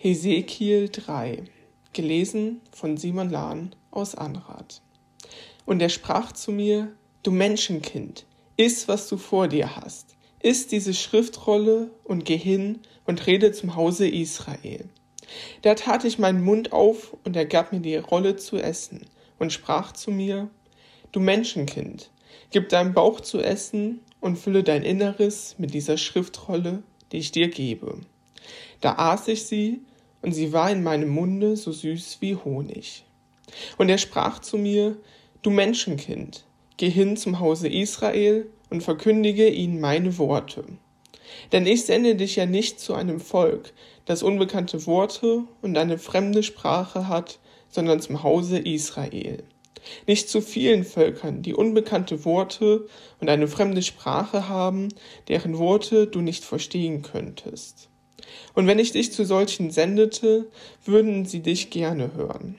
Hesekiel 3, gelesen von Simon Lahn aus Anrath. Und er sprach zu mir, Du Menschenkind, iss, was du vor dir hast, iss diese Schriftrolle und geh hin und rede zum Hause Israel. Da tat ich meinen Mund auf, und er gab mir die Rolle zu essen, und sprach zu mir, Du Menschenkind, gib deinem Bauch zu essen und fülle dein Inneres mit dieser Schriftrolle, die ich dir gebe. Da aß ich sie, und sie war in meinem Munde so süß wie Honig. Und er sprach zu mir, Du Menschenkind, geh hin zum Hause Israel und verkündige ihnen meine Worte. Denn ich sende dich ja nicht zu einem Volk, das unbekannte Worte und eine fremde Sprache hat, sondern zum Hause Israel. Nicht zu vielen Völkern, die unbekannte Worte und eine fremde Sprache haben, deren Worte du nicht verstehen könntest. Und wenn ich dich zu solchen sendete, würden sie dich gerne hören.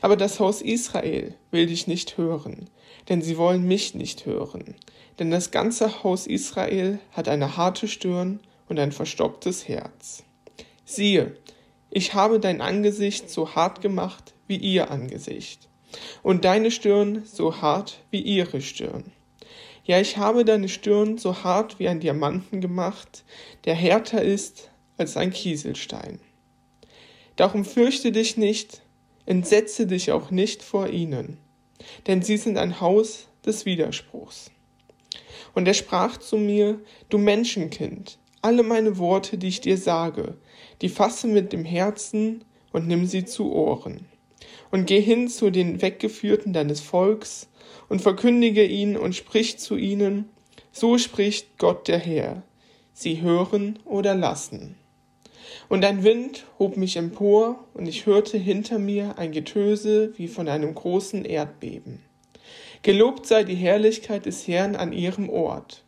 Aber das Haus Israel will dich nicht hören, denn sie wollen mich nicht hören. Denn das ganze Haus Israel hat eine harte Stirn und ein verstocktes Herz. Siehe, ich habe dein Angesicht so hart gemacht wie ihr Angesicht, und deine Stirn so hart wie ihre Stirn. Ja, ich habe deine Stirn so hart wie ein Diamanten gemacht, der härter ist als ein Kieselstein. Darum fürchte dich nicht, entsetze dich auch nicht vor ihnen, denn sie sind ein Haus des Widerspruchs. Und er sprach zu mir, du Menschenkind, alle meine Worte, die ich dir sage, die fasse mit dem Herzen und nimm sie zu Ohren. Und geh hin zu den Weggeführten deines Volks und verkündige ihn und sprich zu ihnen, so spricht Gott der Herr, sie hören oder lassen. Und ein Wind hob mich empor, und ich hörte hinter mir ein Getöse wie von einem großen Erdbeben. Gelobt sei die Herrlichkeit des Herrn an ihrem Ort.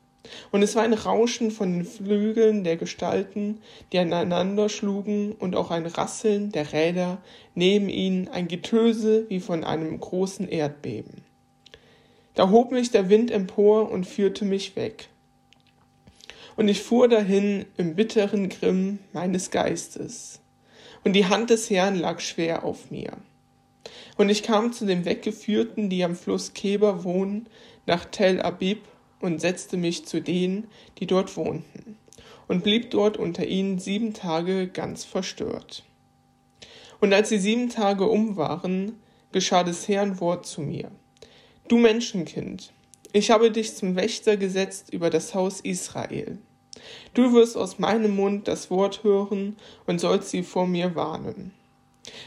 Und es war ein Rauschen von den Flügeln der Gestalten, die aneinander schlugen, und auch ein Rasseln der Räder, neben ihnen ein Getöse wie von einem großen Erdbeben. Da hob mich der Wind empor und führte mich weg und ich fuhr dahin im bitteren Grimm meines Geistes, und die Hand des Herrn lag schwer auf mir. Und ich kam zu den Weggeführten, die am Fluss Keber wohnen, nach Tel Abib und setzte mich zu denen, die dort wohnten, und blieb dort unter ihnen sieben Tage ganz verstört. Und als die sieben Tage um waren, geschah des Herrn Wort zu mir. Du Menschenkind, ich habe dich zum Wächter gesetzt über das Haus Israel. Du wirst aus meinem Mund das Wort hören und sollst sie vor mir warnen.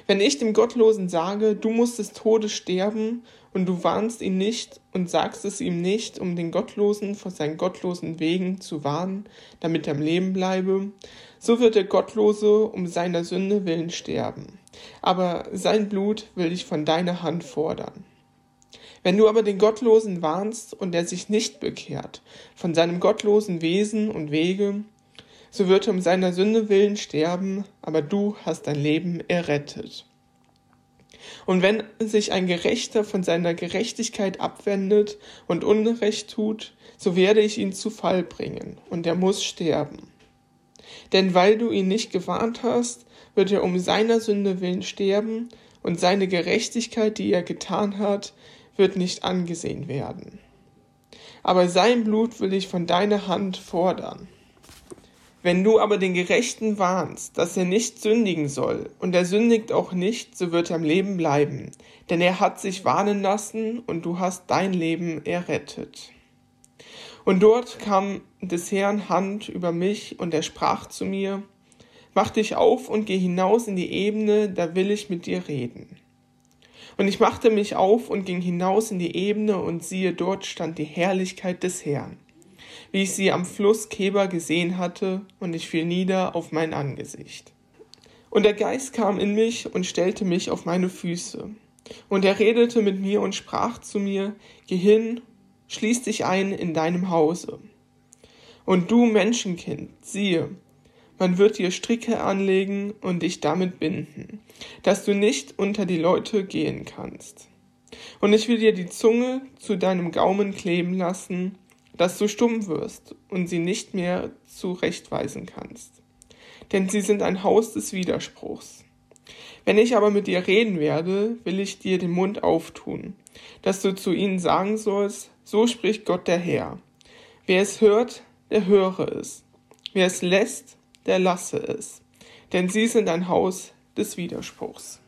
Wenn ich dem Gottlosen sage, du musst des Todes sterben, und du warnst ihn nicht und sagst es ihm nicht, um den Gottlosen vor seinen gottlosen Wegen zu warnen, damit er am Leben bleibe, so wird der Gottlose um seiner Sünde willen sterben. Aber sein Blut will ich von deiner Hand fordern. Wenn du aber den Gottlosen warnst und er sich nicht bekehrt von seinem gottlosen Wesen und Wege, so wird er um seiner Sünde willen sterben, aber du hast dein Leben errettet. Und wenn sich ein Gerechter von seiner Gerechtigkeit abwendet und Unrecht tut, so werde ich ihn zu Fall bringen, und er muss sterben. Denn weil du ihn nicht gewarnt hast, wird er um seiner Sünde willen sterben, und seine Gerechtigkeit, die er getan hat, wird nicht angesehen werden. Aber sein Blut will ich von deiner Hand fordern. Wenn du aber den Gerechten warnst, dass er nicht sündigen soll, und er sündigt auch nicht, so wird er am Leben bleiben, denn er hat sich warnen lassen, und du hast dein Leben errettet. Und dort kam des Herrn Hand über mich, und er sprach zu mir, Mach dich auf und geh hinaus in die Ebene, da will ich mit dir reden. Und ich machte mich auf und ging hinaus in die Ebene, und siehe, dort stand die Herrlichkeit des Herrn, wie ich sie am Fluss Keber gesehen hatte, und ich fiel nieder auf mein Angesicht. Und der Geist kam in mich und stellte mich auf meine Füße. Und er redete mit mir und sprach zu mir, Geh hin, schließ dich ein in deinem Hause. Und du Menschenkind, siehe, man wird dir Stricke anlegen und dich damit binden, dass du nicht unter die Leute gehen kannst. Und ich will dir die Zunge zu deinem Gaumen kleben lassen, dass du stumm wirst und sie nicht mehr zurechtweisen kannst. Denn sie sind ein Haus des Widerspruchs. Wenn ich aber mit dir reden werde, will ich dir den Mund auftun, dass du zu ihnen sagen sollst, so spricht Gott der Herr. Wer es hört, der höre es. Wer es lässt, der Lasse es, denn sie sind ein Haus des Widerspruchs.